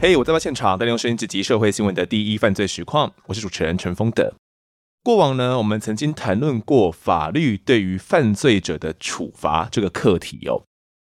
嘿，我在报现场带您用声音直击社会新闻的第一犯罪实况，我是主持人陈峰德。过往呢，我们曾经谈论过法律对于犯罪者的处罚这个课题哦。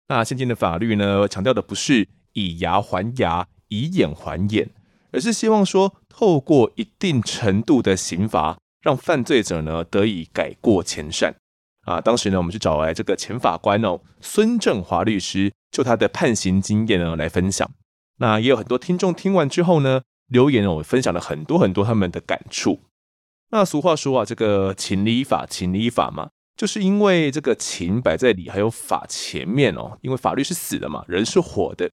那现今的法律呢，强调的不是以牙还牙、以眼还眼，而是希望说透过一定程度的刑罚，让犯罪者呢得以改过迁善。啊，当时呢，我们去找来这个前法官哦，孙正华律师，就他的判刑经验呢来分享。那也有很多听众听完之后呢，留言哦，分享了很多很多他们的感触。那俗话说啊，这个情理法，情理法嘛，就是因为这个情摆在理，还有法前面哦。因为法律是死的嘛，人是活的，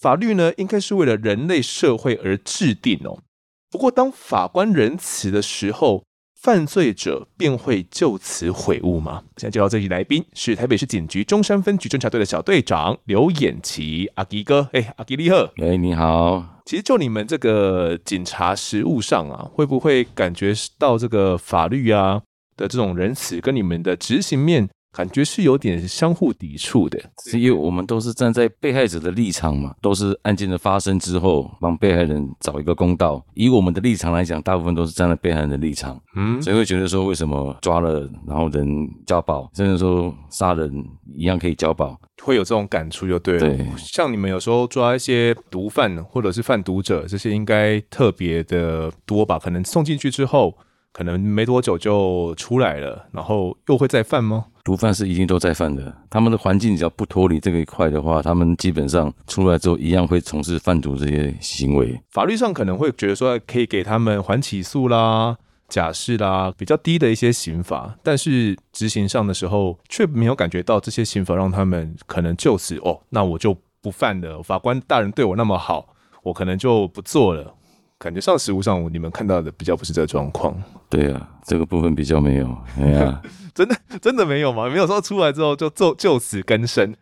法律呢应该是为了人类社会而制定哦。不过当法官仁慈的时候，犯罪者便会就此悔悟吗？现在介绍这期来宾是台北市警局中山分局侦查队的小队长刘衍琪，阿吉哥，哎，阿吉利赫，哎，你好。其实就你们这个警察实务上啊，会不会感觉到这个法律啊的这种仁慈跟你们的执行面？感觉是有点相互抵触的，是因为我们都是站在被害者的立场嘛，都是案件的发生之后帮被害人找一个公道。以我们的立场来讲，大部分都是站在被害人的立场，嗯，所以会觉得说，为什么抓了然后人交保，甚至说杀人一样可以交保，会有这种感触就对了。对，像你们有时候抓一些毒贩或者是贩毒者，这些应该特别的多吧？可能送进去之后，可能没多久就出来了，然后又会再犯吗？毒贩是一定都在犯的，他们的环境只要不脱离这个一块的话，他们基本上出来之后一样会从事贩毒这些行为。法律上可能会觉得说可以给他们缓起诉啦、假释啦，比较低的一些刑罚，但是执行上的时候却没有感觉到这些刑罚让他们可能就此哦，那我就不犯了。法官大人对我那么好，我可能就不做了。感觉上实务上你们看到的比较不是这个状况。对啊，这个部分比较没有。哎呀。真的真的没有吗？没有说出来之后就就就此更生，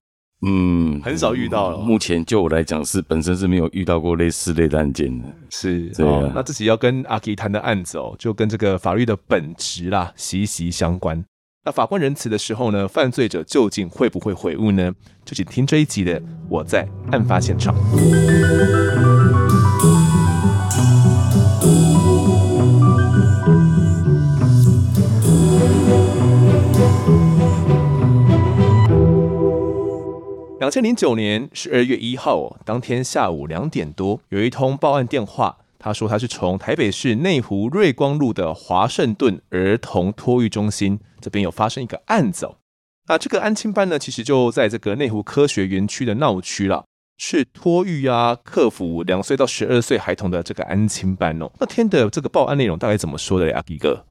嗯，很少遇到了。目前就我来讲是本身是没有遇到过类似类的案件的。是，对啊。那自己要跟阿吉谈的案子哦，就跟这个法律的本质啦息息相关。那法官仁慈的时候呢，犯罪者究竟会不会悔悟呢？就请听这一集的我在案发现场。千零九年十二月一号，当天下午两点多，有一通报案电话。他说他是从台北市内湖瑞光路的华盛顿儿童托育中心这边有发生一个案子。那这个安亲班呢，其实就在这个内湖科学园区的闹区了，是托育啊，克服两岁到十二岁孩童的这个安亲班哦。那天的这个报案内容大概怎么说的呀，阿吉哥？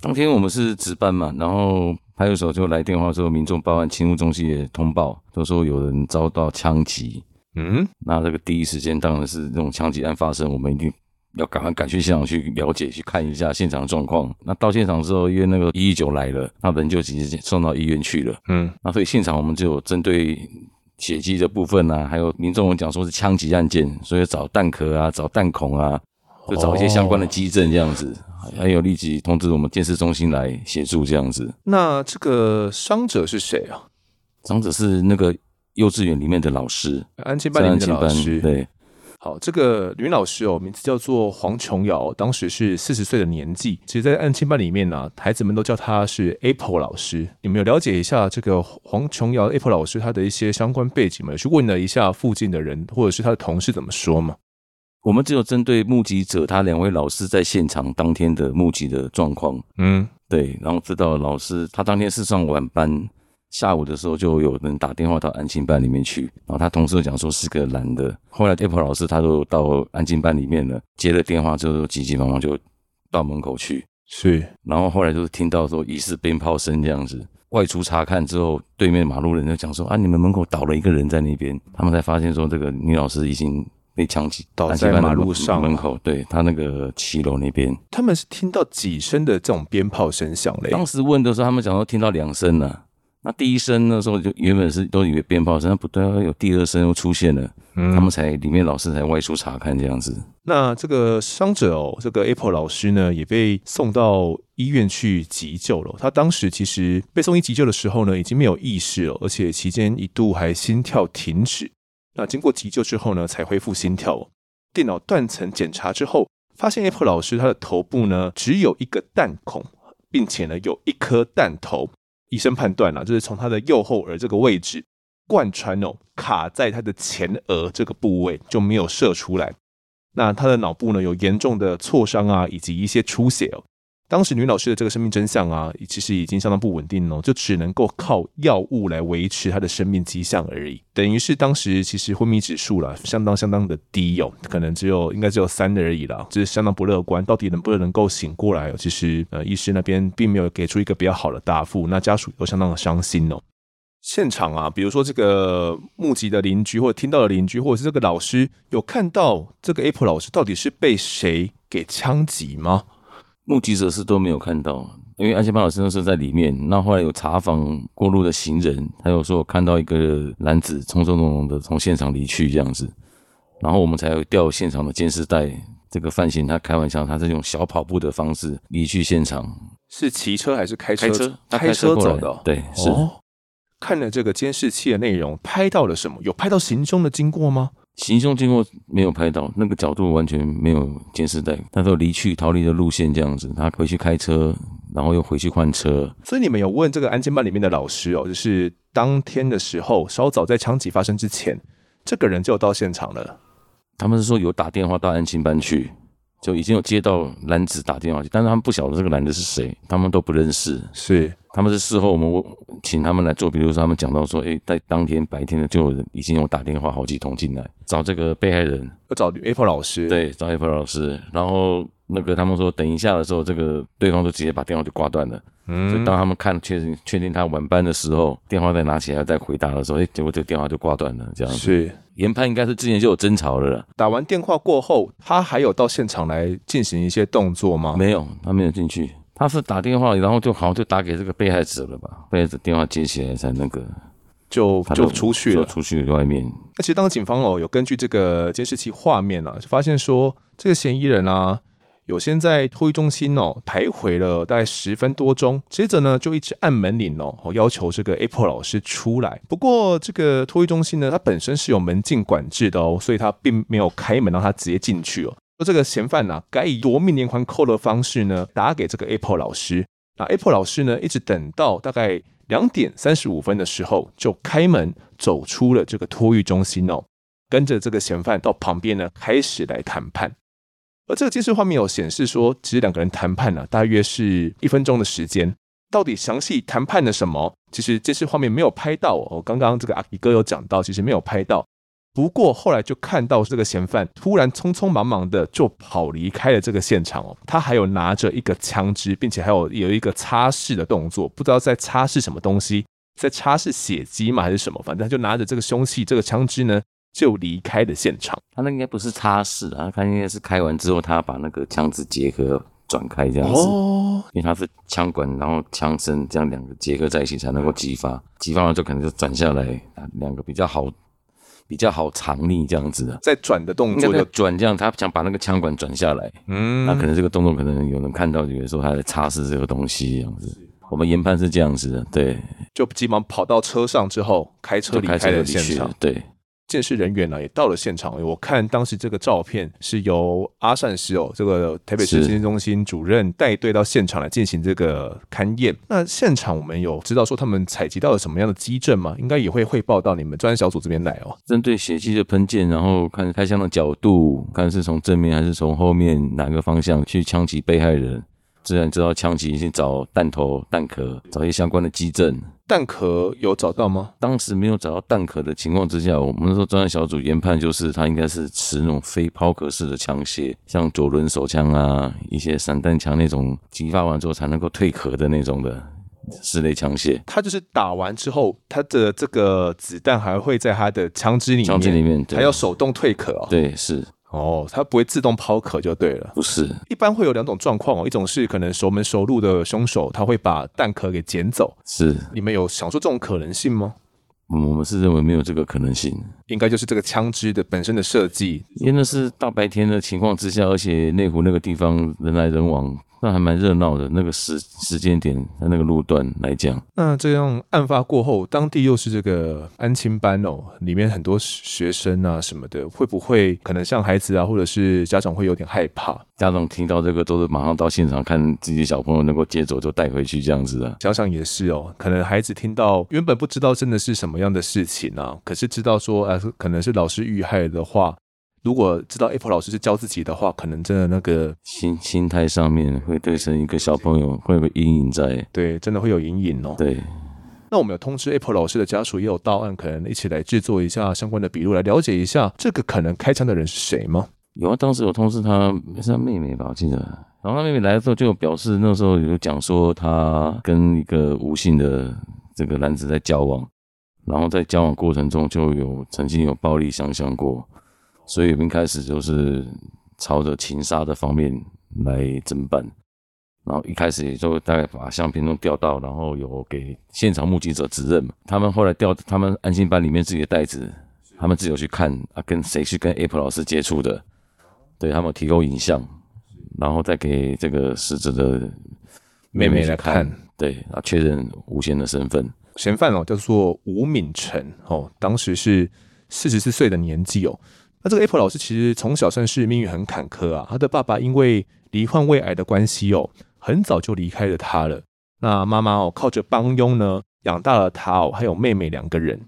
当天我们是值班嘛，然后。派出所就来电话说，民众报案，勤务中心也通报，都说有人遭到枪击。嗯，那这个第一时间当然是这种枪击案发生，我们一定要赶快赶去现场去了解，去看一下现场状况。那到现场之后，因为那个一一九来了，那人就直接送到医院去了。嗯，那所以现场我们就有针对血迹的部分啊，还有民众讲说是枪击案件，所以找弹壳啊，找弹孔啊。就找一些相关的基证这样子，还有立即通知我们电视中心来协助这样子。那这个伤者是谁啊？伤者是那个幼稚园里面的老师，安亲班里面的老师。对，好，这个女老师哦，名字叫做黄琼瑶，当时是四十岁的年纪。其实，在安亲班里面呢、啊，孩子们都叫她是 Apple 老师。你们有了解一下这个黄琼瑶 Apple 老师她的一些相关背景吗？有去问了一下附近的人，或者是她的同事怎么说吗？我们只有针对目击者，他两位老师在现场当天的目击的状况，嗯，对，然后知道老师他当天是上晚班，下午的时候就有人打电话到安亲班里面去，然后他同事讲说是个男的，后来 Apple 老师他就到安亲班里面了，接了电话之后急急忙忙就到门口去，是，然后后来就是听到说疑似鞭炮声这样子，外出查看之后，对面马路人就讲说啊，你们门口倒了一个人在那边，他们才发现说这个女老师已经。被枪击倒在马路上门口，对他那个骑楼那边，他们是听到几声的这种鞭炮声响嘞？当时问的时候，他们讲说听到两声呢。那第一声那时候就原本是都以为鞭炮声，那不对，有第二声又出现了，嗯，他们才里面老师才外出查看这样子。那这个伤者哦，这个 Apple 老师呢，也被送到医院去急救了。他当时其实被送医急救的时候呢，已经没有意识了，而且期间一度还心跳停止。那经过急救之后呢，才恢复心跳。电脑断层检查之后，发现 Apple 老师他的头部呢只有一个弹孔，并且呢有一颗弹头。医生判断了，就是从他的右后耳这个位置贯穿哦，卡在他的前额这个部位就没有射出来。那他的脑部呢有严重的挫伤啊，以及一些出血哦。当时女老师的这个生命真相啊，其实已经相当不稳定了，就只能够靠药物来维持她的生命迹象而已。等于是当时其实昏迷指数了，相当相当的低哦，可能只有应该只有三而已啦，就是相当不乐观。到底能不能够醒过来？其实呃，医师那边并没有给出一个比较好的答复，那家属都相当的伤心哦。现场啊，比如说这个目击的邻居，或者听到的邻居，或者是这个老师，有看到这个 Apple 老师到底是被谁给枪击吗？目击者是都没有看到，因为安亲班老师那时候在里面。那后来有查访过路的行人，他有说看到一个男子匆匆忙忙的从现场离去这样子，然后我们才有调现场的监视带。这个范闲他开玩笑，他是用小跑步的方式离去现场，是骑车还是开车？开车，他开车走的。对，是。哦，看了这个监视器的内容，拍到了什么？有拍到行凶的经过吗？行凶经过没有拍到，那个角度完全没有监视带。他都离去逃离的路线这样子，他回去开车，然后又回去换车。所以你们有问这个安监班里面的老师哦，就是当天的时候，稍早在枪击发生之前，这个人就到现场了。他们是说有打电话到安亲班去，就已经有接到男子打电话去，但是他们不晓得这个男的是谁，他们都不认识。是。他们是事后我们请他们来做，比如说他们讲到说，诶，在当天白天的就有人已经有打电话好几通进来找这个被害人，要找 Apple 老师，对，找 Apple 老师。然后那个他们说等一下的时候，这个对方就直接把电话就挂断了。嗯，所以当他们看确认确定他晚班的时候，电话再拿起来再回答的时候，诶，结果这个电话就挂断了，这样子。是研判应该是之前就有争吵了啦。打完电话过后，他还有到现场来进行一些动作吗？没有，他没有进去。他是打电话，然后就好像就打给这个被害者了吧？被害者电话接起来才那个，就就出去了，出去外面。那其实当警方哦有根据这个监视器画面啊，就发现说这个嫌疑人啊有先在托育中心哦徘徊了大概十分多钟，接着呢就一直按门铃哦，要求这个 Apple 老师出来。不过这个托育中心呢，它本身是有门禁管制的哦，所以他并没有开门让他直接进去哦。说这个嫌犯呢、啊，该以夺命连环扣的方式呢，打给这个 Apple 老师。那 Apple 老师呢，一直等到大概两点三十五分的时候，就开门走出了这个托育中心哦，跟着这个嫌犯到旁边呢，开始来谈判。而这个监视画面有显示说，其实两个人谈判呢、啊，大约是一分钟的时间。到底详细谈判了什么？其实监视画面没有拍到哦。刚刚这个阿迪哥有讲到，其实没有拍到。不过后来就看到这个嫌犯突然匆匆忙忙的就跑离开了这个现场哦，他还有拿着一个枪支，并且还有有一个擦拭的动作，不知道在擦拭什么东西，在擦拭血迹嘛还是什么？反正他就拿着这个凶器，这个枪支呢就离开了现场。他那应该不是擦拭啊，他应该是开完之后他把那个枪支结合转开这样子，哦，因为他是枪管然后枪身这样两个结合在一起才能够激发，激发完就可能就转下来，两个比较好。比较好藏匿这样子的，在转的动作就转这样，他想把那个枪管转下来，嗯，那可能这个动作可能有人看到，觉得说他在擦拭这个东西这样子。我们研判是这样子的，对，就急忙跑到车上之后，开车离开了现场，对。鉴识人员呢也到了现场，我看当时这个照片是由阿善师哦，这个台北市健中心主任带队到现场来进行这个勘验。那现场我们有知道说他们采集到了什么样的迹证吗？应该也会汇报到你们专案小组这边来哦。针对血迹的喷溅，然后看开枪的角度，看是从正面还是从后面哪个方向去枪击被害人。自然知道枪击，先找弹头、弹壳，找一些相关的迹证。弹壳有找到吗？当时没有找到弹壳的情况之下，我们说专案小组研判就是他应该是持那种非抛壳式的枪械，像左轮手枪啊，一些散弹枪那种击发完之后才能够退壳的那种的室内枪械。他就是打完之后，他的这个子弹还会在他的枪支里面，枪支里面，还要手动退壳哦。对，是。哦，它不会自动抛壳就对了。不是，一般会有两种状况哦，一种是可能熟门熟路的凶手，他会把弹壳给捡走。是，你们有想说这种可能性吗？我们是认为没有这个可能性。应该就是这个枪支的本身的设计，因为那是大白天的情况之下，而且内湖那个地方人来人往。那还蛮热闹的，那个时时间点在那个路段来讲。那这样案发过后，当地又是这个安亲班哦，里面很多学生啊什么的，会不会可能像孩子啊，或者是家长会有点害怕？家长听到这个都是马上到现场看自己小朋友能够接走就带回去这样子的。想想也是哦，可能孩子听到原本不知道真的是什么样的事情啊，可是知道说啊，可能是老师遇害的话。如果知道 Apple 老师是教自己的话，可能真的那个心心态上面会对成一个小朋友会有个阴影在，对，真的会有阴影哦。对，那我们有通知 Apple 老师的家属也有到案，可能一起来制作一下相关的笔录，来了解一下这个可能开枪的人是谁吗？有啊，当时有通知他是他妹妹吧，我记得。然后他妹妹来的时候就表示，那时候有讲说他跟一个无姓的这个男子在交往，然后在交往过程中就有曾经有暴力相向过。所以我们一开始就是朝着情杀的方面来侦办，然后一开始也就大概把相片都调到，然后有给现场目击者指认嘛。他们后来调他们安心班里面自己的袋子，他们自己有去看啊，跟谁去跟 Apple 老师接触的，对他们提供影像，然后再给这个死者的妹妹来看，对啊，确认吴先的身份。嫌犯哦，叫做吴敏成哦，当时是四十四岁的年纪哦。那这个 Apple 老师其实从小算是命运很坎坷啊，他的爸爸因为罹患胃癌的关系哦，很早就离开了他了。那妈妈哦，靠着帮佣呢养大了他哦，还有妹妹两个人。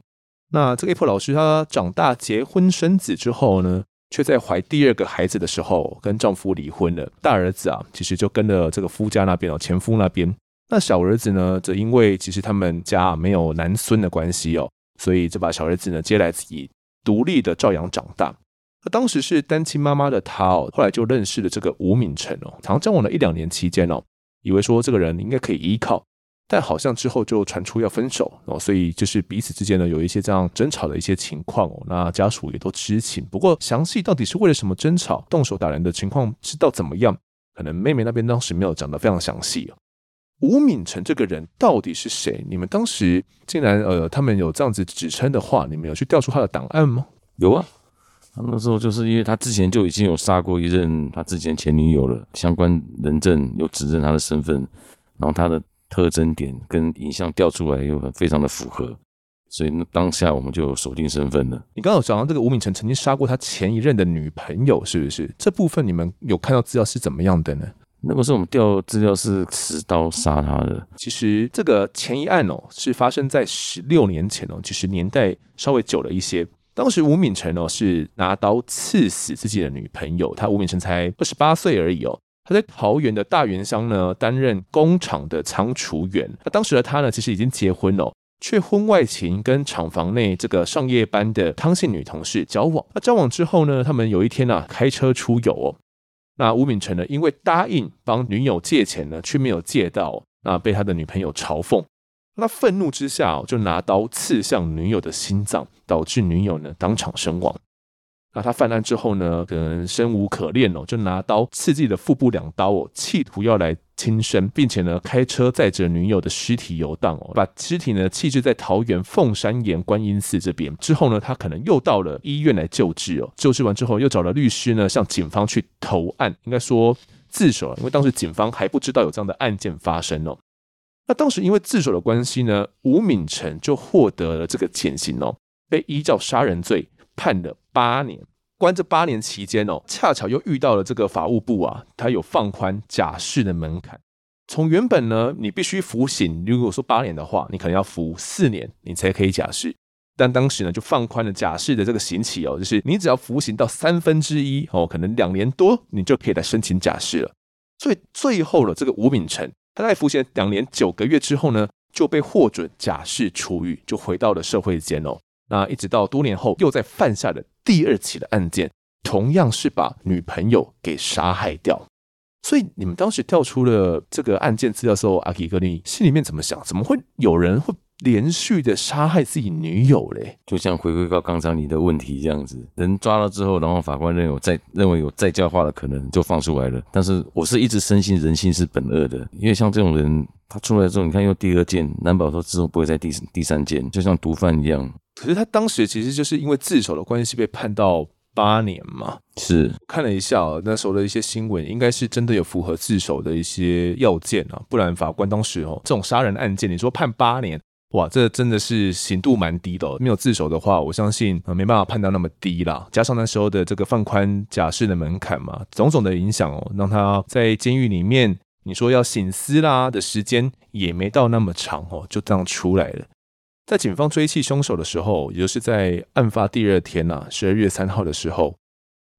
那这个 Apple 老师他长大结婚生子之后呢，却在怀第二个孩子的时候跟丈夫离婚了。大儿子啊，其实就跟了这个夫家那边哦，前夫那边。那小儿子呢，则因为其实他们家没有男孙的关系哦，所以就把小儿子呢接来自己独立的照养长大。那当时是单亲妈妈的她哦，后来就认识了这个吴敏成哦，常交往了一两年期间哦，以为说这个人应该可以依靠，但好像之后就传出要分手哦，所以就是彼此之间呢有一些这样争吵的一些情况哦，那家属也都知情，不过详细到底是为了什么争吵、动手打人的情况知道怎么样，可能妹妹那边当时没有讲得非常详细哦。吴敏成这个人到底是谁？你们当时竟然呃，他们有这样子指称的话，你们有去调出他的档案吗？有啊。他那时候就是因为他之前就已经有杀过一任他之前前女友了，相关人证有指认他的身份，然后他的特征点跟影像调出来又很非常的符合，所以那当下我们就锁定身份了。你刚刚有讲到这个吴敏成曾经杀过他前一任的女朋友，是不是？这部分你们有看到资料是怎么样的呢？那个时候我们调资料是持刀杀他的。其实这个前一案哦，是发生在十六年前哦，其实年代稍微久了一些。当时吴敏成哦是拿刀刺死自己的女朋友，他吴敏成才二十八岁而已哦。他在桃园的大园乡呢担任工厂的仓储员。那当时的他呢其实已经结婚了，却婚外情跟厂房内这个上夜班的汤姓女同事交往。那交往之后呢，他们有一天啊开车出游哦。那吴敏成呢因为答应帮女友借钱呢，却没有借到，那被他的女朋友嘲讽。那愤怒之下，就拿刀刺向女友的心脏，导致女友呢当场身亡。那他犯案之后呢，可能生无可恋哦，就拿刀刺自己的腹部两刀哦，企图要来轻生，并且呢开车载着女友的尸体游荡哦，把尸体呢弃置在桃园凤山岩观音寺这边。之后呢，他可能又到了医院来救治哦，救治完之后又找了律师呢向警方去投案，应该说自首了，因为当时警方还不知道有这样的案件发生哦。那当时因为自首的关系呢，吴敏成就获得了这个减刑哦，被依照杀人罪判了八年。关这八年期间哦，恰巧又遇到了这个法务部啊，他有放宽假释的门槛。从原本呢，你必须服刑，如果说八年的话，你可能要服四年，你才可以假释。但当时呢，就放宽了假释的这个刑期哦，就是你只要服刑到三分之一哦，可能两年多，你就可以来申请假释了。所以最后的这个吴敏成。他在服刑两年九个月之后呢，就被获准假释出狱，就回到了社会间哦。那一直到多年后，又在犯下了第二起的案件，同样是把女朋友给杀害掉。所以你们当时调出了这个案件资料的时候，阿基哥，你心里面怎么想？怎么会有人会连续的杀害自己女友嘞？就像回归到刚才你的问题这样子，人抓了之后，然后法官认为有再认为有再教化的可能，就放出来了。但是我是一直深信人性是本恶的，因为像这种人，他出来之后，你看又第二件，难保说之后不会再第第三件，就像毒贩一样。可是他当时其实就是因为自首的关系被判到八年嘛。是看了一下那时候的一些新闻，应该是真的有符合自首的一些要件啊，不然法官当时哦这种杀人案件，你说判八年，哇，这真的是刑度蛮低的。没有自首的话，我相信呃没办法判到那么低啦。加上那时候的这个放宽假释的门槛嘛，种种的影响哦，让他在监狱里面，你说要醒思啦的时间也没到那么长哦，就这样出来了。在警方追缉凶手的时候，也就是在案发第二天呐、啊，十二月三号的时候，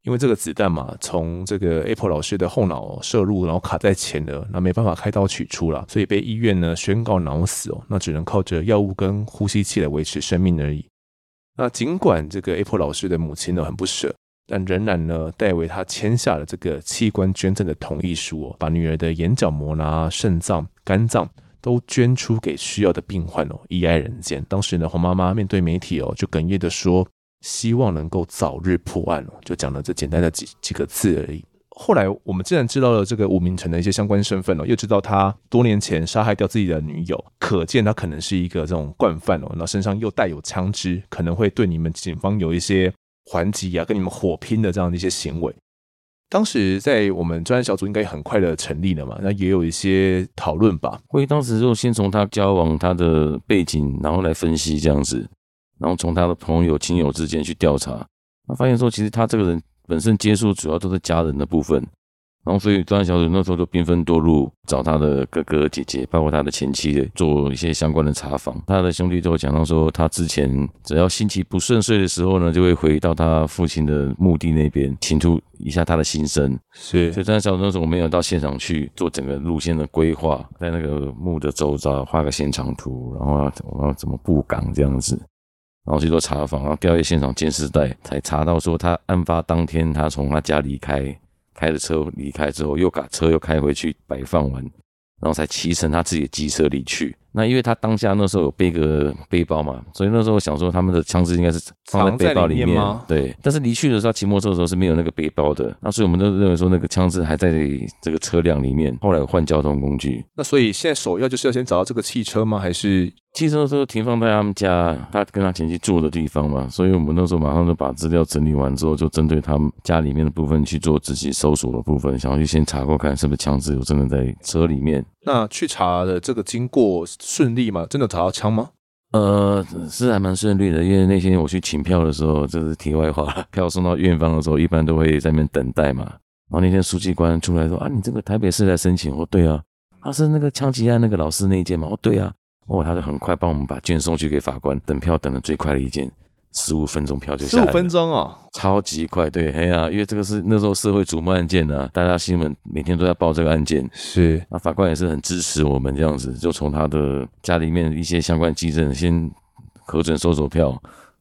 因为这个子弹嘛，从这个 Apple 老师的后脑射入，然后卡在前额，那没办法开刀取出了，所以被医院呢宣告脑死哦，那只能靠着药物跟呼吸器来维持生命而已。那尽管这个 Apple 老师的母亲呢很不舍，但仍然呢代为他签下了这个器官捐赠的同意书哦，把女儿的眼角膜啦、肾脏、肝脏。都捐出给需要的病患哦，遗爱人间。当时呢，黄妈妈面对媒体哦，就哽咽的说，希望能够早日破案哦，就讲了这简单的几几个字而已。后来我们既然知道了这个吴明成的一些相关身份哦，又知道他多年前杀害掉自己的女友，可见他可能是一个这种惯犯哦，那身上又带有枪支，可能会对你们警方有一些还击啊，跟你们火拼的这样的一些行为。当时在我们专案小组应该很快的成立了嘛，那也有一些讨论吧。所以当时就先从他交往他的背景，然后来分析这样子，然后从他的朋友亲友之间去调查，那发现说其实他这个人本身接触主要都是家人的部分。然后，所以专案小组那时候就兵分多路，找他的哥哥姐姐，包括他的前妻，做一些相关的查访。他的兄弟都讲到说，他之前只要心情不顺遂的时候呢，就会回到他父亲的墓地那边，倾吐一下他的心声。是，所以专案小组那时候没有到现场去做整个路线的规划，在那个墓的周遭画个现场图，然后我要怎么布岗这样子，然后去做查访，然后调阅现场监视带，才查到说他案发当天他从他家离开。开着车离开之后，又把车又开回去摆放完，然后才骑乘他自己的机车离去。那因为他当下那时候有背个背包嘛，所以那时候想说他们的枪支应该是放在背包里面？对。但是离去的时候，骑摩托车的时候是没有那个背包的。那所以我们都认为说那个枪支还在这个车辆里面。后来换交通工具。那所以现在首要就是要先找到这个汽车吗？还是？汽车都停放在他们家，他跟他前妻住的地方嘛，所以我们那时候马上就把资料整理完之后，就针对他们家里面的部分去做仔细搜索的部分，想要去先查过看是不是枪支有真的在车里面。那去查的这个经过顺利吗？真的找到枪吗？呃，是还蛮顺利的，因为那天我去请票的时候，这是题外话了。票送到院方的时候，一般都会在那边等待嘛。然后那天书记官出来说：“啊，你这个台北市来申请？”我说：“对啊。”他是那个枪击案那个老师那一件吗？我说：“对啊。”哦，他就很快帮我们把卷送去给法官，等票等的最快的一件，十五分钟票就下来。十五分钟哦，超级快。对，嘿呀、啊，因为这个是那时候社会瞩目案件呢、啊，大家新闻每天都在报这个案件。是，那法官也是很支持我们这样子，就从他的家里面一些相关迹证先核准搜索票。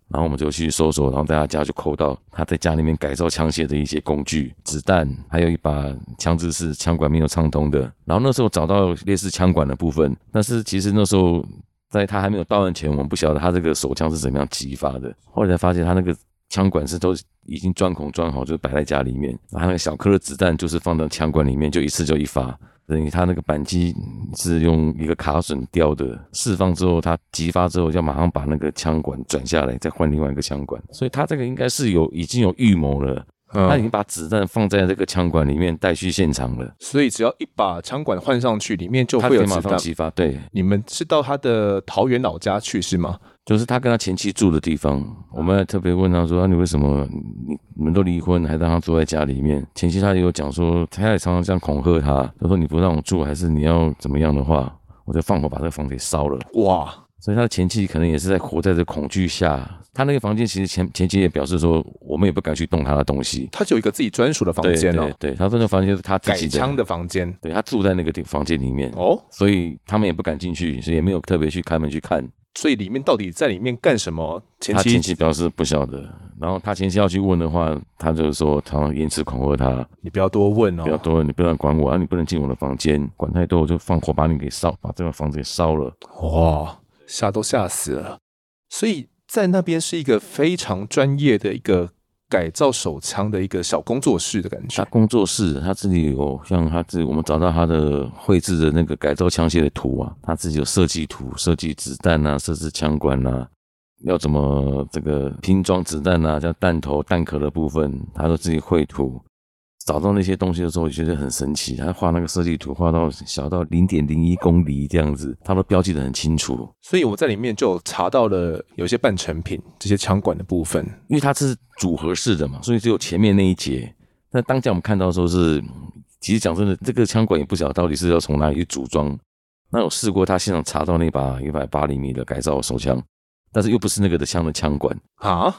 然后我们就去搜索，然后在他家就扣到他在家里面改造枪械的一些工具、子弹，还有一把枪支是枪管没有畅通的。然后那时候找到类似枪管的部分，但是其实那时候在他还没有到案前，我们不晓得他这个手枪是怎么样激发的。后来才发现他那个枪管是都已经钻孔钻好，就摆在家里面。然后那个小颗的子弹就是放到枪管里面，就一次就一发。等于他那个扳机是用一个卡榫吊的，释放之后，他击发之后，要马上把那个枪管转下来，再换另外一个枪管。所以他这个应该是有已经有预谋了，嗯、他已经把子弹放在这个枪管里面带去现场了。所以只要一把枪管换上去，里面就会马上击发。对，你们是到他的桃园老家去是吗？就是他跟他前妻住的地方，我们还特别问他说：“啊，你为什么你你们都离婚，还让他住在家里面？”前妻他也有讲说，他也常常这样恐吓他，他说：“你不让我住，还是你要怎么样的话，我就放火把这个房子给烧了。”哇！所以他的前妻可能也是在活在这恐惧下。他那个房间其实前前妻也表示说，我们也不敢去动他的东西。他就有一个自己专属的房间哦。对，他说那房间是他自己的。改枪的房间。对，他住在那个地房间里面哦，所以他们也不敢进去，所以也没有特别去开门去看。所以里面到底在里面干什么？前妻他前妻表示不晓得，然后他前妻要去问的话，他就是说他言辞恐吓他，你不要多问哦，不要多问，你不要管我啊，你不能进我的房间，管太多我就放火把你给烧，把这个房子给烧了。哇！吓都吓死了。所以在那边是一个非常专业的一个改造手枪的一个小工作室的感觉。他工作室，他自己有像他自己，我们找到他的绘制的那个改造枪械的图啊，他自己有设计图，设计子弹啊，设置枪管啊，要怎么这个拼装子弹啊，像弹头、弹壳的部分，他都自己绘图。找到那些东西的时候，我觉得很神奇。他画那个设计图，画到小到零点零一公里这样子，他都标记得很清楚。所以我在里面就查到了有些半成品，这些枪管的部分，因为它是组合式的嘛，所以只有前面那一节。那当下我们看到的时候是，其实讲真的，这个枪管也不晓得到底是要从哪里去组装。那我试过，他现场查到那把一百八厘米的改造手枪，但是又不是那个的枪的枪管啊。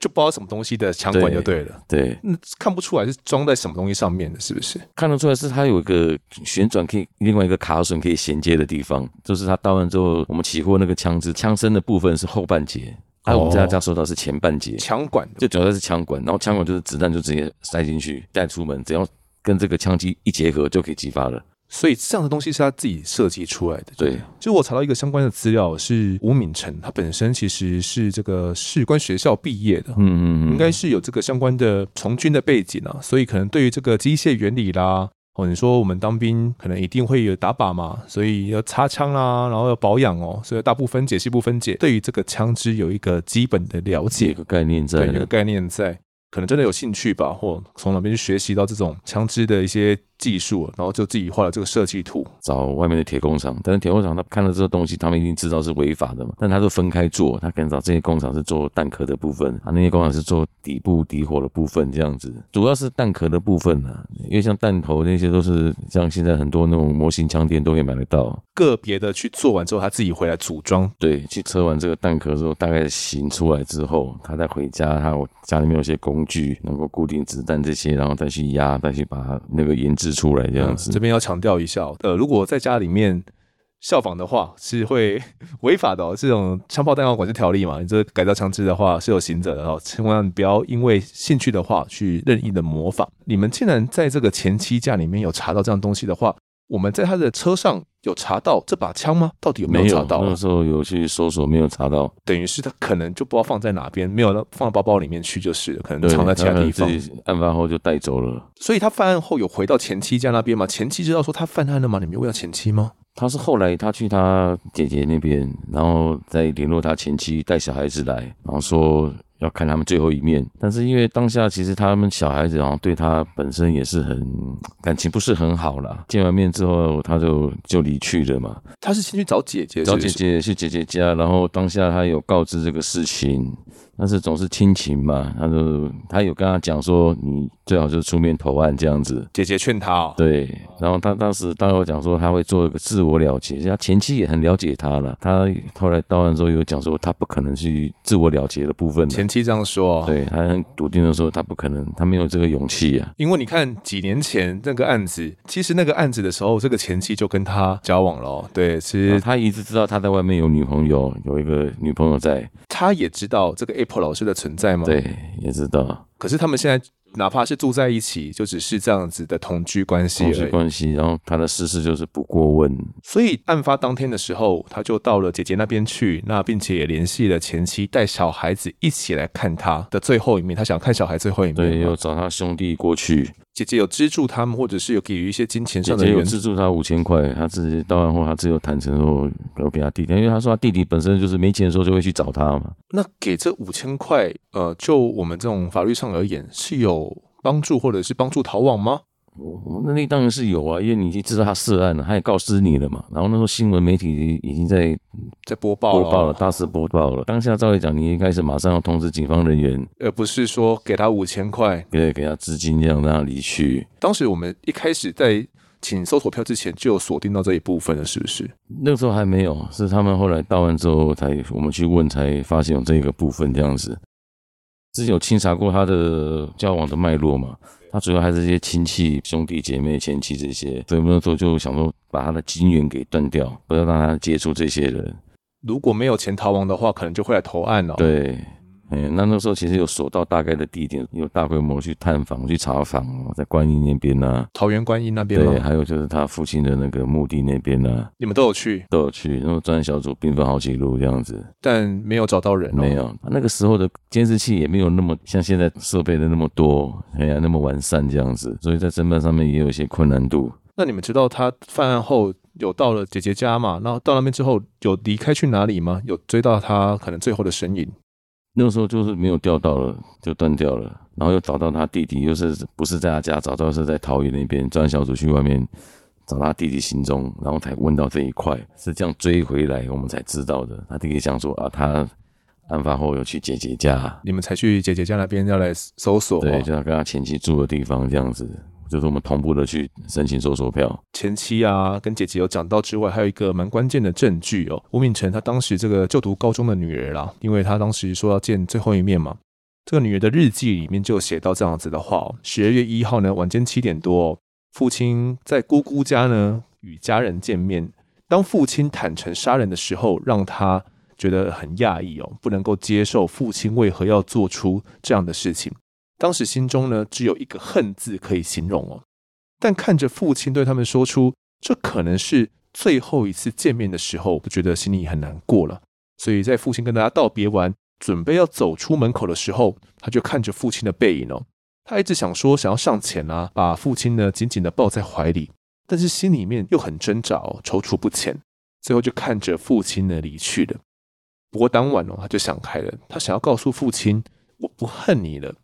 就不知道什么东西的枪管就对了，对，那看不出来是装在什么东西上面的，是不是？看得出来是它有一个旋转可以，另外一个卡榫可以衔接的地方，就是它到完之后，我们起货那个枪支枪身的部分是后半截，还有我们在家收到是前半截，枪管就主要是枪管，然后枪管就是子弹就直接塞进去带出门，只要跟这个枪机一结合就可以激发了。所以这样的东西是他自己设计出来的。对，就我查到一个相关的资料，是吴敏成，他本身其实是这个士官学校毕业的，嗯嗯嗯，应该是有这个相关的从军的背景啊，所以可能对于这个机械原理啦，哦，你说我们当兵可能一定会有打靶嘛，所以要擦枪啦，然后要保养哦，所以大部分解细部分解，对于这个枪支有一个基本的了解，一个概念在，对，一个概念在，可能真的有兴趣吧，或从哪边去学习到这种枪支的一些。技术，然后就自己画了这个设计图，找外面的铁工厂。但是铁工厂他看到这个东西，他们一定知道是违法的嘛。但他都分开做，他可能找这些工厂是做弹壳的部分，啊，那些工厂是做底部底火的部分，这样子。主要是弹壳的部分啊，因为像弹头那些都是像现在很多那种模型枪店都可以买得到。个别的去做完之后，他自己回来组装。对，去车完这个弹壳之后，大概型出来之后，他再回家，他家里面有些工具能够固定子弹这些，然后再去压，再去把那个研制。出来这样子，这边要强调一下，呃，如果在家里面效仿的话，是会 违法的哦。这种枪炮弹药管制条例嘛，你这改造枪支的话是有刑责的哦。千万不要因为兴趣的话去任意的模仿。你们竟然在这个前期架里面有查到这样东西的话，我们在他的车上有查到这把枪吗？到底有没有查到？那个时候有去搜索，没有查到。等于是他可能就不知道放在哪边，没有放到包包里面去就是，可能藏在其他地方。案发后就带走了。所以他犯案后有回到前妻家那边吗？前妻知道说他犯案了吗？你没有问到前妻吗？他是后来他去他姐姐那边，然后再联络他前妻带小孩子来，然后说。要看他们最后一面，但是因为当下其实他们小孩子好像对他本身也是很感情不是很好啦。见完面之后，他就就离去了嘛。他是先去找姐姐，找姐姐去姐姐家，然后当下他有告知这个事情。但是总是亲情嘛，他就他有跟他讲说，你最好就出面投案这样子。姐姐劝他哦，对，然后他当时当我讲说他会做一个自我了结，他前妻也很了解他了。他后来到案之后有讲说他不可能去自我了结的部分。前妻这样说，对，他很笃定的说他不可能，他没有这个勇气啊。因为你看几年前那个案子，其实那个案子的时候，这个前妻就跟他交往了。对，其实他一直知道他在外面有女朋友，有一个女朋友在。他也知道这个 Apple 老师的存在吗？对，也知道。可是他们现在哪怕是住在一起，就只是这样子的同居关系。同居关系，然后他的事事就是不过问。所以案发当天的时候，他就到了姐姐那边去，那并且也联系了前妻，带小孩子一起来看他的最后一面。他想看小孩最后一面，对，又找他兄弟过去。姐姐有资助他们，或者是有给予一些金钱上的。姐姐有资助他五千块，他自己到案后，他自有坦诚说要给他弟弟，因为他说他弟弟本身就是没钱的时候就会去找他嘛。那给这五千块，呃，就我们这种法律上而言，是有帮助或者是帮助逃亡吗？我那那当然是有啊，因为你已经知道他涉案了，他也告知你了嘛。然后那时候新闻媒体已经在在播报了，播报了，大肆播报了。当下照理讲，你应该是马上要通知警方人员，而不是说给他五千块，对，给他资金这样让他离去。当时我们一开始在请搜索票之前就有锁定到这一部分了，是不是？那个时候还没有，是他们后来到案之后才我们去问，才发现有这个部分这样子。之前有清查过他的交往的脉络嘛？他主要还是一些亲戚、兄弟姐妹、前妻这些，所以那时候就想说把他的金源给断掉，不要让他接触这些人。如果没有钱逃亡的话，可能就会来投案了。对，哎，那那时候其实有锁到大概的地点，有大规模去探访、去查访，在观音那边呢、啊，桃园观音那边，对，还有就是他父亲的那个墓地那边呢、啊，你们都有去，都有去，然后专案小组兵分好几路这样子，但没有找到人、哦，没有。那个时候的监视器也没有那么像现在设备的那么多，哎呀，那么完善这样子，所以在侦办上面也有一些困难度。那你们知道他犯案后有到了姐姐家嘛？然后到那边之后有离开去哪里吗？有追到他可能最后的身影？那时候就是没有钓到了，就断掉了。然后又找到他弟弟，又是不是在他家？找到是在桃园那边，专案小组去外面找他弟弟行踪，然后才问到这一块，是这样追回来，我们才知道的。他弟弟想说啊，他案发后有去姐姐家，你们才去姐姐家那边要来搜索，对，就要跟他前妻住的地方这样子。就是我们同步的去申请搜索票，前妻啊跟姐姐有讲到之外，还有一个蛮关键的证据哦。吴敏成他当时这个就读高中的女儿啦，因为他当时说要见最后一面嘛。这个女儿的日记里面就写到这样子的话哦：十二月一号呢晚间七点多，父亲在姑姑家呢与家人见面。当父亲坦诚杀人的时候，让他觉得很讶异哦，不能够接受父亲为何要做出这样的事情。当时心中呢，只有一个恨字可以形容哦。但看着父亲对他们说出这可能是最后一次见面的时候，我觉得心里很难过了。所以在父亲跟大家道别完，准备要走出门口的时候，他就看着父亲的背影哦。他一直想说想要上前啊，把父亲呢紧紧的抱在怀里，但是心里面又很挣扎哦，踌躇不前。最后就看着父亲呢离去了。不过当晚哦，他就想开了，他想要告诉父亲，我不恨你了。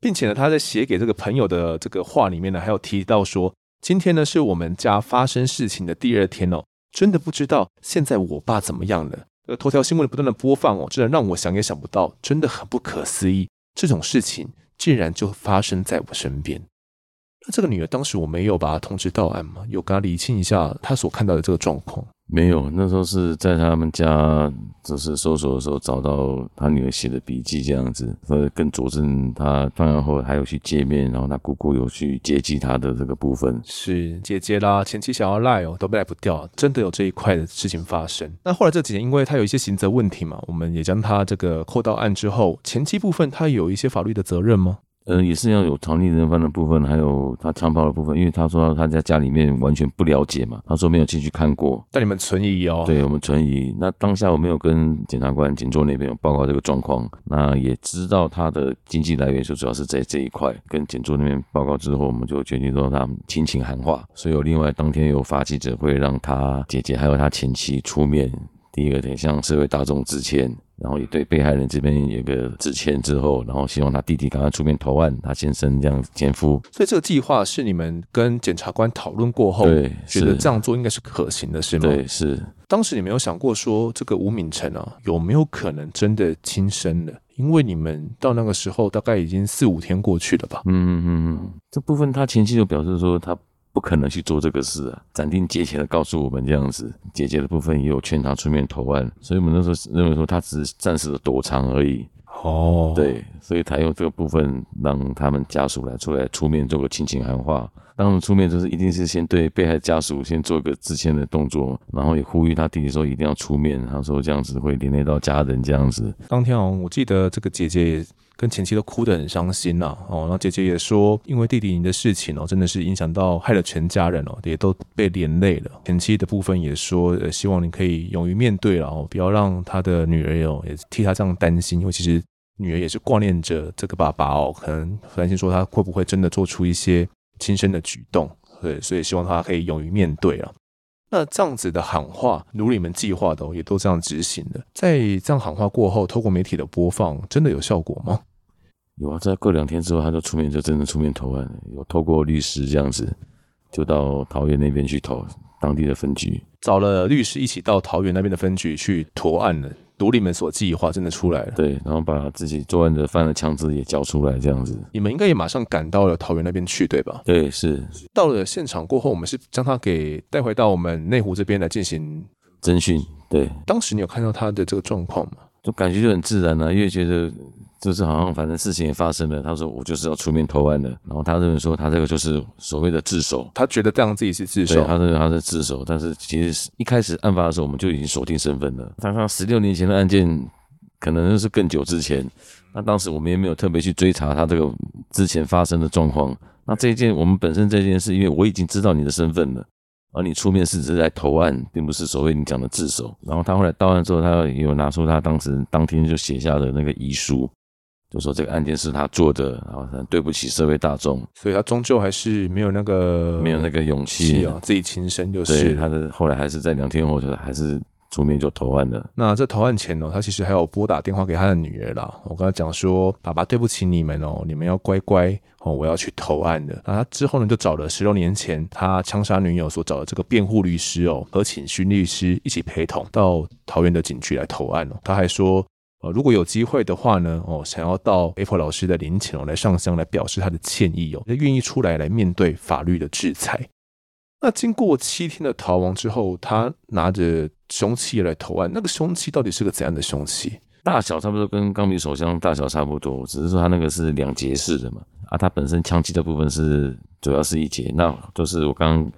并且呢，他在写给这个朋友的这个话里面呢，还有提到说，今天呢是我们家发生事情的第二天哦，真的不知道现在我爸怎么样了。这个头条新闻不断的播放哦，真的让我想也想不到，真的很不可思议，这种事情竟然就发生在我身边。那这个女儿当时我没有把她通知到案吗？有跟她理清一下她所看到的这个状况。没有，那时候是在他们家，就是搜索的时候找到他女儿写的笔记这样子，所以更佐证他犯案后还有去见面，然后他姑姑有去接济他的这个部分。是姐姐啦，前妻想要赖哦，都赖不掉，真的有这一块的事情发生。那后来这几年，因为他有一些刑责问题嘛，我们也将他这个扣到案之后，前妻部分他有一些法律的责任吗？嗯，也是要有藏匿人犯的部分，还有他枪炮的部分，因为他说他在家里面完全不了解嘛，他说没有进去看过。但你们存疑哦？对，我们存疑。那当下我没有跟检察官、检座那边有报告这个状况，那也知道他的经济来源就主要是在这一块。跟检座那边报告之后，我们就决定说他们亲情喊话，所以有另外当天有发记者会，让他姐姐还有他前妻出面，第一个得向社会大众致歉。然后也对被害人这边有个致歉之后，然后希望他弟弟赶快出面投案，他先生这样前夫。所以这个计划是你们跟检察官讨论过后，对，觉得这样做应该是可行的，是吗？对，是。当时你没有想过说这个吴敏成啊，有没有可能真的轻生了？因为你们到那个时候大概已经四五天过去了吧？嗯嗯嗯嗯，这部分他前妻就表示说他。不可能去做这个事啊！斩钉截铁的告诉我们这样子，姐姐的部分也有劝他出面投案，所以我们那时候认为说他只是暂时的躲藏而已。哦，对，所以他用这个部分让他们家属来出来出面做个亲情喊话。当时出面就是一定是先对被害家属先做一个致歉的动作，然后也呼吁他弟弟说一定要出面，他说这样子会连累到家人这样子。当天哦，我记得这个姐姐跟前妻都哭得很伤心呐，哦，然后姐姐也说，因为弟弟你的事情哦，真的是影响到害了全家人哦，也都被连累了。前妻的部分也说，呃，希望你可以勇于面对了哦，不要让他的女儿哦也替他这样担心，因为其实女儿也是挂念着这个爸爸哦，可能担心说他会不会真的做出一些。轻生的举动，对，所以希望他可以勇于面对啊。那这样子的喊话，如你们计划的，也都这样执行的。在这样喊话过后，透过媒体的播放，真的有效果吗？有啊，在过两天之后，他就出面，就真的出面投案，有透过律师这样子，就到桃园那边去投当地的分局，找了律师一起到桃园那边的分局去投案了。如你们所计划，真的出来了。对，然后把自己作案的犯的枪支也交出来，这样子。你们应该也马上赶到了桃园那边去，对吧？对，是。到了现场过后，我们是将他给带回到我们内湖这边来进行侦讯。对，当时你有看到他的这个状况吗？就感觉就很自然啊，因为觉得。就是好像反正事情也发生了，他说我就是要出面投案的，然后他认为说他这个就是所谓的自首，他觉得这样自己是自首，对，他认为他是自首，但是其实一开始案发的时候我们就已经锁定身份了，他说十六年前的案件可可能是更久之前。那当时我们也没有特别去追查他这个之前发生的状况。那这一件我们本身这件事，因为我已经知道你的身份了，而你出面是只是在投案，并不是所谓你讲的自首。然后他后来到案之后，他有拿出他当时当天就写下的那个遗书。就说这个案件是他做的，然后很对不起社会大众，所以他终究还是没有那个没有那个勇气啊，自己亲身就是。对，他的后来还是在两天后就还是出面就投案了。那这投案前呢，他其实还有拨打电话给他的女儿啦。我跟他讲说，爸爸对不起你们哦，你们要乖乖哦，我要去投案的。那他之后呢，就找了十六年前他枪杀女友所找的这个辩护律师哦，和请勋律师一起陪同到桃园的警局来投案哦。他还说。呃，如果有机会的话呢，哦，想要到 Apple 老师的灵前哦来上香来表示他的歉意哦，他愿意出来来面对法律的制裁。那经过七天的逃亡之后，他拿着凶器来投案，那个凶器到底是个怎样的凶器？大小差不多跟钢笔手枪大小差不多，只是说它那个是两节式的嘛，啊，它本身枪击的部分是主要是一节，那就是我刚刚。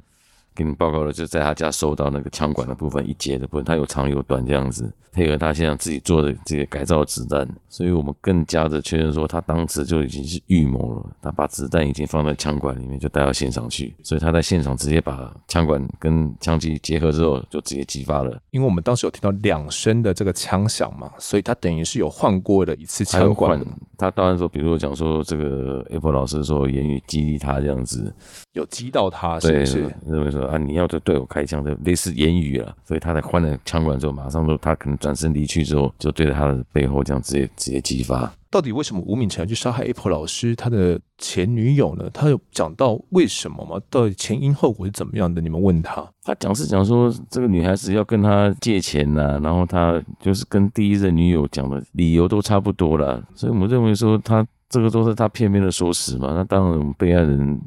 给你报告了，就在他家收到那个枪管的部分，一节的部分，它有长有短这样子，配合他现在自己做的这个改造的子弹，所以我们更加的确认说，他当时就已经是预谋了，他把子弹已经放在枪管里面，就带到现场去，所以他在现场直接把枪管跟枪击结合之后，就直接激发了。因为我们当时有听到两声的这个枪响嘛，所以他等于是有换过的一次枪管。他当然说，比如说讲说这个 Apple 老师说言语激励他这样子，有激到他是不是，是认为说。啊！你要对对我开枪的类似言语啊，所以他在换了枪管之后，马上就他可能转身离去之后，就对着他的背后这样直接直接击发。到底为什么吴敏成要去杀害 Apple 老师他的前女友呢？他有讲到为什么吗？到底前因后果是怎么样的？你们问他，他讲是讲说这个女孩子要跟他借钱呐、啊，然后他就是跟第一任女友讲的理由都差不多了，所以我们认为说他这个都是他片面的说辞嘛。那当然，我们被害人。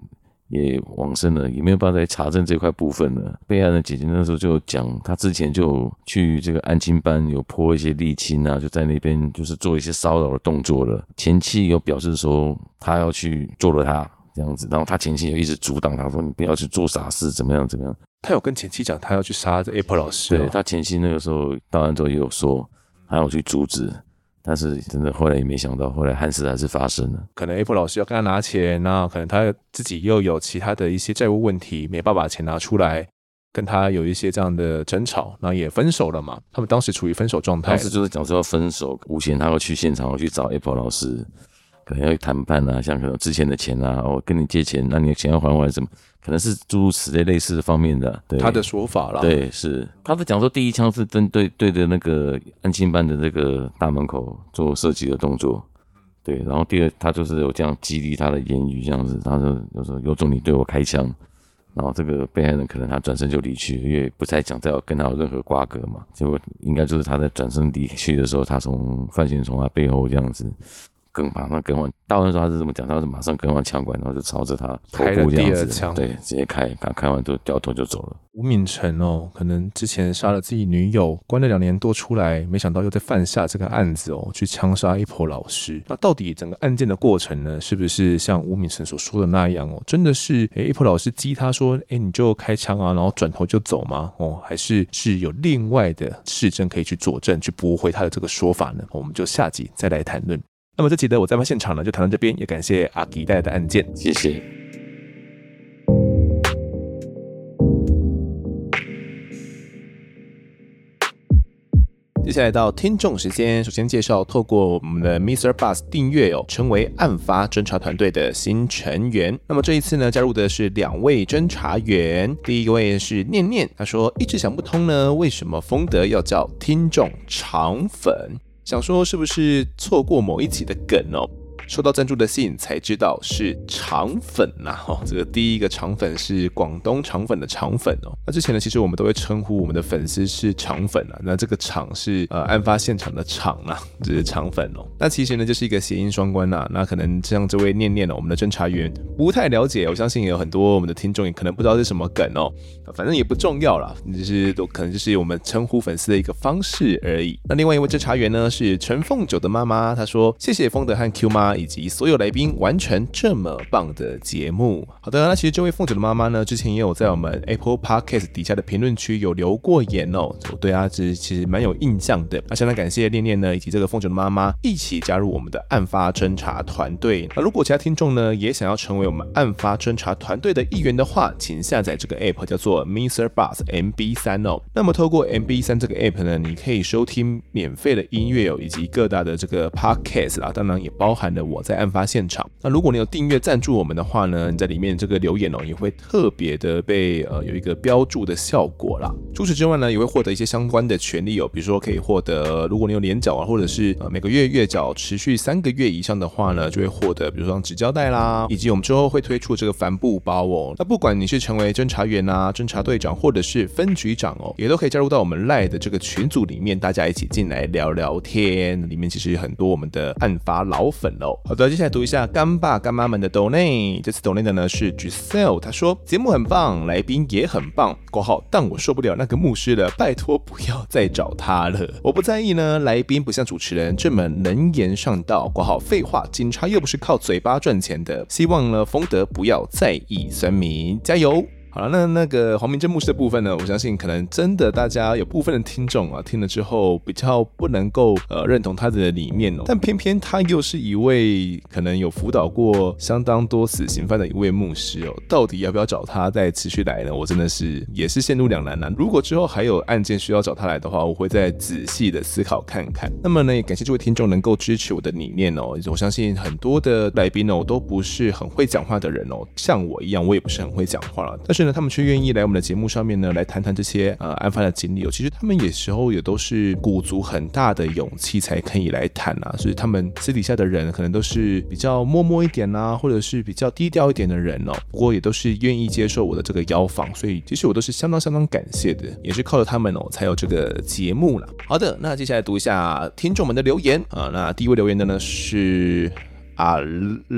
也往生了，也没有办法再查证这块部分了。被害人姐姐那时候就讲，她之前就去这个安亲班有泼一些沥青啊，就在那边就是做一些骚扰的动作了。前妻有表示说，她要去做了他这样子，然后他前妻也一直阻挡他说，你不要去做傻事，怎么样怎么样。他有跟前妻讲，他要去杀这 Apple 老师。对，他前妻那个时候到案之后也有说，他要去阻止。但是真的后来也没想到，后来憾事还是发生了。可能 Apple 老师要跟他拿钱，那可能他自己又有其他的一些债务问题，没办法把钱拿出来，跟他有一些这样的争吵，然后也分手了嘛。他们当时处于分手状态。当时就是讲说要分手，吴贤他会去现场去找 Apple 老师。可能要谈判啊，像可能之前的钱啊，我跟你借钱，那你的钱要还我，什么？可能是诸如此类类似的方面的。对，他的说法啦。对，是他是讲说，第一枪是针对对着那个安亲班的这个大门口做射击的动作，对。然后第二，他就是有这样激励他的言语，这样子，他说就说有种你对我开枪，然后这个被害人可能他转身就离去，因为不再讲再要跟他有任何瓜葛嘛。结果应该就是他在转身离去的时候，他从范闲从他背后这样子。更马上更换，大文说他是这么讲，他是马上更换枪管，然后就朝着他头部这样子，对，直接开，刚开完就掉头就走了。吴敏成哦，可能之前杀了自己女友，关了两年多出来，没想到又在犯下这个案子哦，去枪杀 Apple 老师。那到底整个案件的过程呢，是不是像吴敏成所说的那样哦？真的是 Apple 老师激他说，诶，你就开枪啊，然后转头就走吗？哦，还是是有另外的事证可以去佐证，去驳回他的这个说法呢？我们就下集再来谈论。那么这期的我在案现场呢，就谈到这边，也感谢阿吉带来的案件，谢谢。接下来到听众时间，首先介绍透过我们的 Mr. Bus 订阅哦，成为案发侦查团队的新成员。那么这一次呢，加入的是两位侦查员，第一位是念念，他说一直想不通呢，为什么丰德要叫听众肠粉？想说是不是错过某一集的梗哦？收到赞助的信才知道是肠粉呐、啊，哦，这个第一个肠粉是广东肠粉的肠粉哦。那之前呢，其实我们都会称呼我们的粉丝是肠粉啊。那这个肠是呃案发现场的肠啊，这是肠粉哦。那其实呢，就是一个谐音双关呐、那可能像这位念念呢，我们的侦查员不太了解，我相信也有很多我们的听众也可能不知道是什么梗哦。反正也不重要啦，就是都可能就是我们称呼粉丝的一个方式而已。那另外一位侦查员呢，是陈凤九的妈妈，她说谢谢风德和 Q 妈。以及所有来宾完成这么棒的节目。好的，那其实这位凤九的妈妈呢，之前也有在我们 Apple Podcast 底下的评论区有留过言哦，我对她其实其实蛮有印象的。那相当感谢念念呢，以及这个凤九的妈妈一起加入我们的案发侦查团队。那如果其他听众呢，也想要成为我们案发侦查团队的一员的话，请下载这个 App 叫做 Mr. Bus MB 三哦。那么透过 MB 三这个 App 呢，你可以收听免费的音乐哦，以及各大的这个 Podcast 啦，当然也包含了我在案发现场。那如果你有订阅赞助我们的话呢，你在里面这个留言哦，也会特别的被呃有一个标注的效果啦。除此之外呢，也会获得一些相关的权利哦，比如说可以获得，如果你有年缴啊，或者是呃每个月月缴持续三个月以上的话呢，就会获得，比如说纸胶带啦，以及我们之后会推出这个帆布包哦。那不管你是成为侦查员啊、侦查队长，或者是分局长哦，也都可以加入到我们赖的这个群组里面，大家一起进来聊聊天。里面其实有很多我们的案发老粉哦。好的，接下来读一下干爸干妈们的 donate，这次抖内的呢是 Giselle，他说节目很棒，来宾也很棒，括号但我受不了那个牧师了，拜托不要再找他了。我不在意呢，来宾不像主持人这么能言善道，括号废话，警察又不是靠嘴巴赚钱的。希望呢，冯德不要在意酸民，加油。好了，那那个黄明正牧师的部分呢，我相信可能真的大家有部分的听众啊，听了之后比较不能够呃认同他的理念哦。但偏偏他又是一位可能有辅导过相当多死刑犯的一位牧师哦。到底要不要找他再持续来呢？我真的是也是陷入两难呢。如果之后还有案件需要找他来的话，我会再仔细的思考看看。那么呢，也感谢这位听众能够支持我的理念哦。我相信很多的来宾哦都不是很会讲话的人哦，像我一样，我也不是很会讲话了，但是。他们却愿意来我们的节目上面呢，来谈谈这些呃案发的经历哦。其实他们有时候也都是鼓足很大的勇气才可以来谈啊。所以他们私底下的人可能都是比较默默一点啊，或者是比较低调一点的人哦。不过也都是愿意接受我的这个邀访，所以其实我都是相当相当感谢的，也是靠着他们哦才有这个节目了。好的，那接下来读一下听众们的留言啊。那第一位留言的呢是阿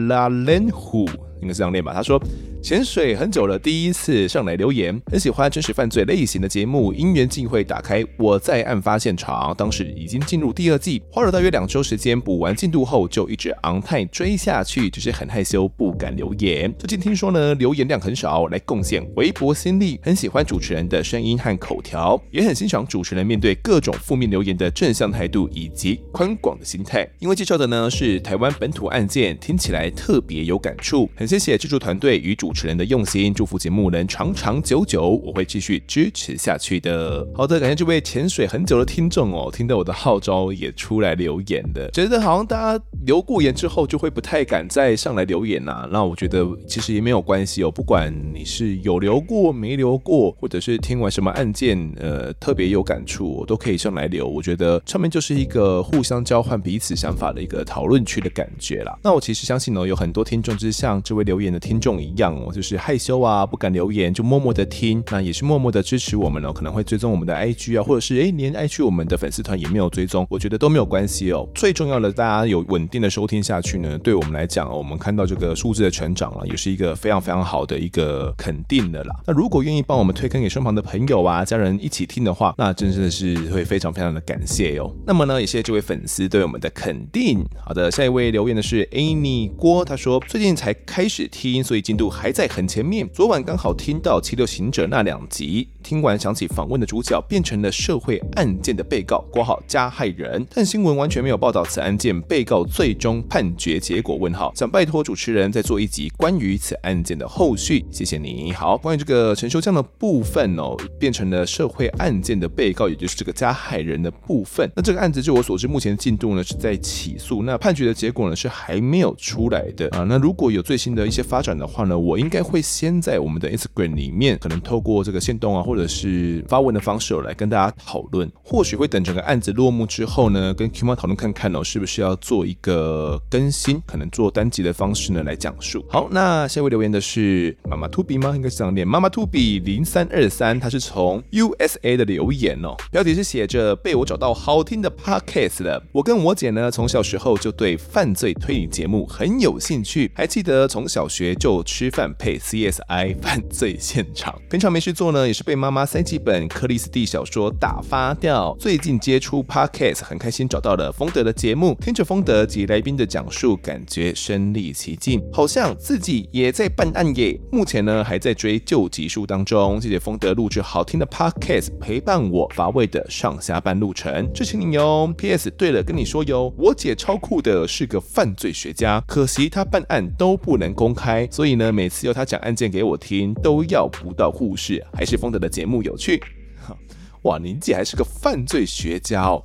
拉莲虎，应该是这样念吧？他说。潜水很久了，第一次上来留言，很喜欢真实犯罪类型的节目。因缘际会打开，我在案发现场，当时已经进入第二季，花了大约两周时间补完进度后，就一直昂泰追下去，只是很害羞，不敢留言。最近听说呢，留言量很少，来贡献微薄心力。很喜欢主持人的声音和口条，也很欣赏主持人面对各种负面留言的正向态度以及宽广的心态。因为介绍的呢是台湾本土案件，听起来特别有感触。很谢谢制作团队与主。持人的用心，祝福节目能长长久久，我会继续支持下去的。好的，感谢这位潜水很久的听众哦，听到我的号召也出来留言的，觉得好像大家留过言之后就会不太敢再上来留言呐、啊。那我觉得其实也没有关系哦，不管你是有留过没留过，或者是听完什么案件呃特别有感触，我都可以上来留。我觉得上面就是一个互相交换彼此想法的一个讨论区的感觉啦。那我其实相信呢，有很多听众就是像这位留言的听众一样哦。就是害羞啊，不敢留言，就默默的听，那也是默默的支持我们哦。可能会追踪我们的 IG 啊，或者是诶，连 IG 我们的粉丝团也没有追踪，我觉得都没有关系哦。最重要的，大家有稳定的收听下去呢，对我们来讲，我们看到这个数字的成长啊，也是一个非常非常好的一个肯定的啦。那如果愿意帮我们推坑给身旁的朋友啊、家人一起听的话，那真的是会非常非常的感谢哟。那么呢，也谢谢这位粉丝对我们的肯定。好的，下一位留言的是 Annie 郭，他说最近才开开始听，所以进度还。在很前面，昨晚刚好听到《七六行者》那两集，听完想起访问的主角变成了社会案件的被告，括号加害人，但新闻完全没有报道此案件被告最终判决结果。问号，想拜托主持人再做一集关于此案件的后续，谢谢你。好，关于这个陈修将的部分哦，变成了社会案件的被告，也就是这个加害人的部分。那这个案子，就我所知，目前进度呢是在起诉，那判决的结果呢是还没有出来的啊。那如果有最新的一些发展的话呢，我应。该会先在我们的 Instagram 里面，可能透过这个线动啊，或者是发文的方式来跟大家讨论。或许会等整个案子落幕之后呢，跟 Q 妈讨论看看哦，是不是要做一个更新，可能做单集的方式呢来讲述。好，那下一位留言的是妈妈 To B 吗？应该是这样念，妈妈 To B 零三二三，他是从 USA 的留言哦，标题是写着被我找到好听的 Podcast 了。我跟我姐呢，从小时候就对犯罪推理节目很有兴趣，还记得从小学就吃饭配 CSI 犯罪现场，平常没事做呢，也是被妈妈塞几本克里斯蒂小说打发掉。最近接触 Podcast，很开心找到了丰德的节目，听着丰德及来宾的讲述，感觉身历其境，好像自己也在办案耶。目前呢，还在追旧集数当中。谢谢丰德录制好听的 Podcast，陪伴我乏味的上下班路程，支持你哟。PS，对了，跟你说哟，我姐超酷的，是个犯罪学家，可惜她办案都不能公开，所以呢，每次由他讲案件给我听，都要不到护士，还是风德的节目有趣。哇，林姐还是个犯罪学家哦，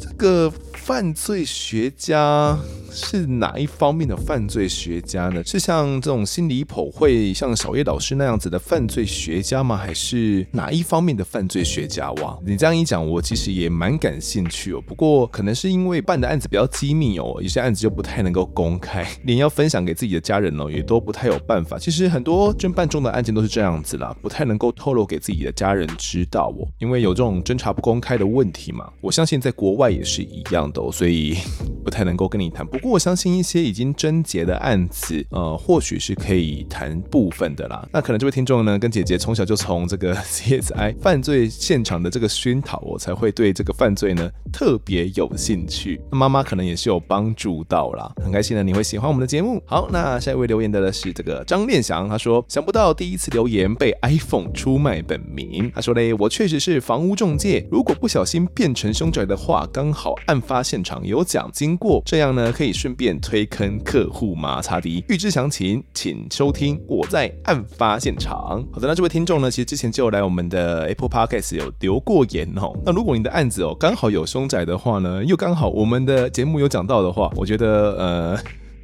这个犯罪学家。是哪一方面的犯罪学家呢？是像这种心理剖会，像小叶老师那样子的犯罪学家吗？还是哪一方面的犯罪学家？哇，你这样一讲，我其实也蛮感兴趣哦。不过可能是因为办的案子比较机密哦，有些案子就不太能够公开，连要分享给自己的家人哦，也都不太有办法。其实很多侦办中的案件都是这样子啦，不太能够透露给自己的家人知道哦，因为有这种侦查不公开的问题嘛。我相信在国外也是一样的哦，所以不太能够跟你谈。不不过我相信一些已经侦结的案子，呃，或许是可以谈部分的啦。那可能这位听众呢，跟姐姐从小就从这个 CSI 犯罪现场的这个熏陶，我才会对这个犯罪呢特别有兴趣。那妈妈可能也是有帮助到啦，很开心呢，你会喜欢我们的节目。好，那下一位留言的呢是这个张练祥，他说想不到第一次留言被 iPhone 出卖本名。他说嘞，我确实是房屋中介，如果不小心变成凶宅的话，刚好案发现场有讲经过，这样呢可以。顺便推坑客户吗？查迪，预知详情，请收听我在案发现场。好的，那这位听众呢，其实之前就有来我们的 Apple Podcast 有留过言哦。那如果你的案子哦刚好有凶宅的话呢，又刚好我们的节目有讲到的话，我觉得呃。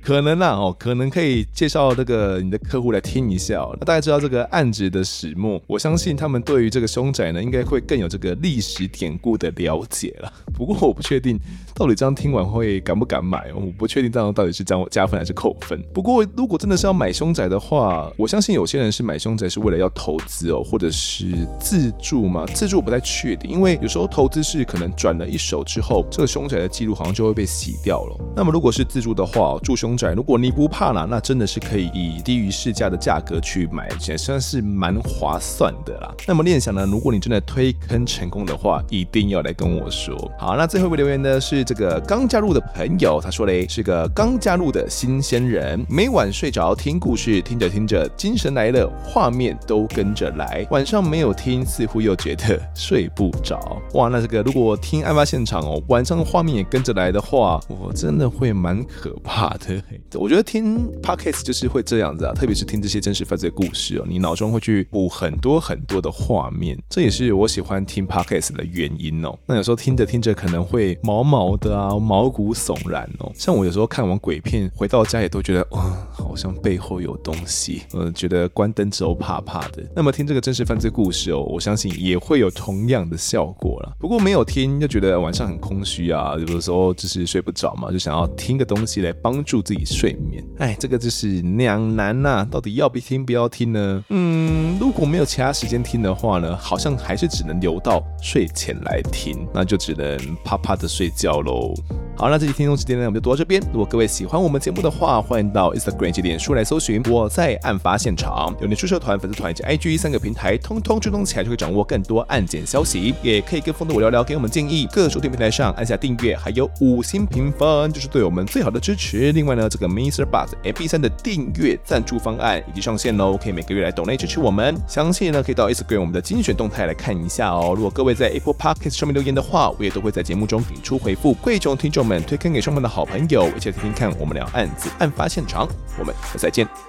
可能啊，哦，可能可以介绍这个你的客户来听一下哦。那大家知道这个案子的始末，我相信他们对于这个凶宅呢，应该会更有这个历史典故的了解了。不过我不确定到底这样听完会敢不敢买，我不确定这样到底是加加分还是扣分。不过如果真的是要买凶宅的话，我相信有些人是买凶宅是为了要投资哦，或者是自住嘛。自住我不太确定，因为有时候投资是可能转了一手之后，这个凶宅的记录好像就会被洗掉了。那么如果是自住的话，住凶。如果你不怕啦，那真的是可以以低于市价的价格去买，也算是蛮划算的啦。那么念想呢？如果你真的推坑成功的话，一定要来跟我说。好，那最后一位留言呢是这个刚加入的朋友，他说嘞是个刚加入的新鲜人，每晚睡着听故事，听着听着精神来了，画面都跟着来。晚上没有听，似乎又觉得睡不着。哇，那这个如果听案发现场哦，晚上的画面也跟着来的话，我真的会蛮可怕的。我觉得听 podcast 就是会这样子啊，特别是听这些真实犯罪故事哦，你脑中会去补很多很多的画面，这也是我喜欢听 podcast 的原因哦。那有时候听着听着可能会毛毛的啊，毛骨悚然哦。像我有时候看完鬼片回到家也都觉得哇，好像背后有东西，呃，觉得关灯之后怕怕的。那么听这个真实犯罪故事哦，我相信也会有同样的效果了。不过没有听就觉得晚上很空虚啊，有的时候就是睡不着嘛，就想要听个东西来帮助自己。睡眠，哎，这个就是两难呐、到底要不听不要听呢？嗯，如果没有其他时间听的话呢，好像还是只能留到睡前来听，那就只能啪啪的睡觉喽。好，那这期听众时间呢，我们就读到这边。如果各位喜欢我们节目的话，欢迎到 Instagram 及脸书来搜寻我在案发现场，有脸书社团、粉丝团以及 IG 三个平台，通通追踪起来就会掌握更多案件消息。也可以跟风的我聊聊，给我们建议。各收听平台上按下订阅，还有五星评分，就是对我们最好的支持。另外呢，这个 Mr. Buzz MP3 的订阅赞助方案已经上线喽，可以每个月来抖内支持我们。详细呢，可以到 Instagram 我们的精选动态来看一下哦。如果各位在 Apple Podcast 上面留言的话，我也都会在节目中给出回复。跪求听众们推。荐给双方的好朋友，一起来听听看我们聊案子案发现场，我们下次再见。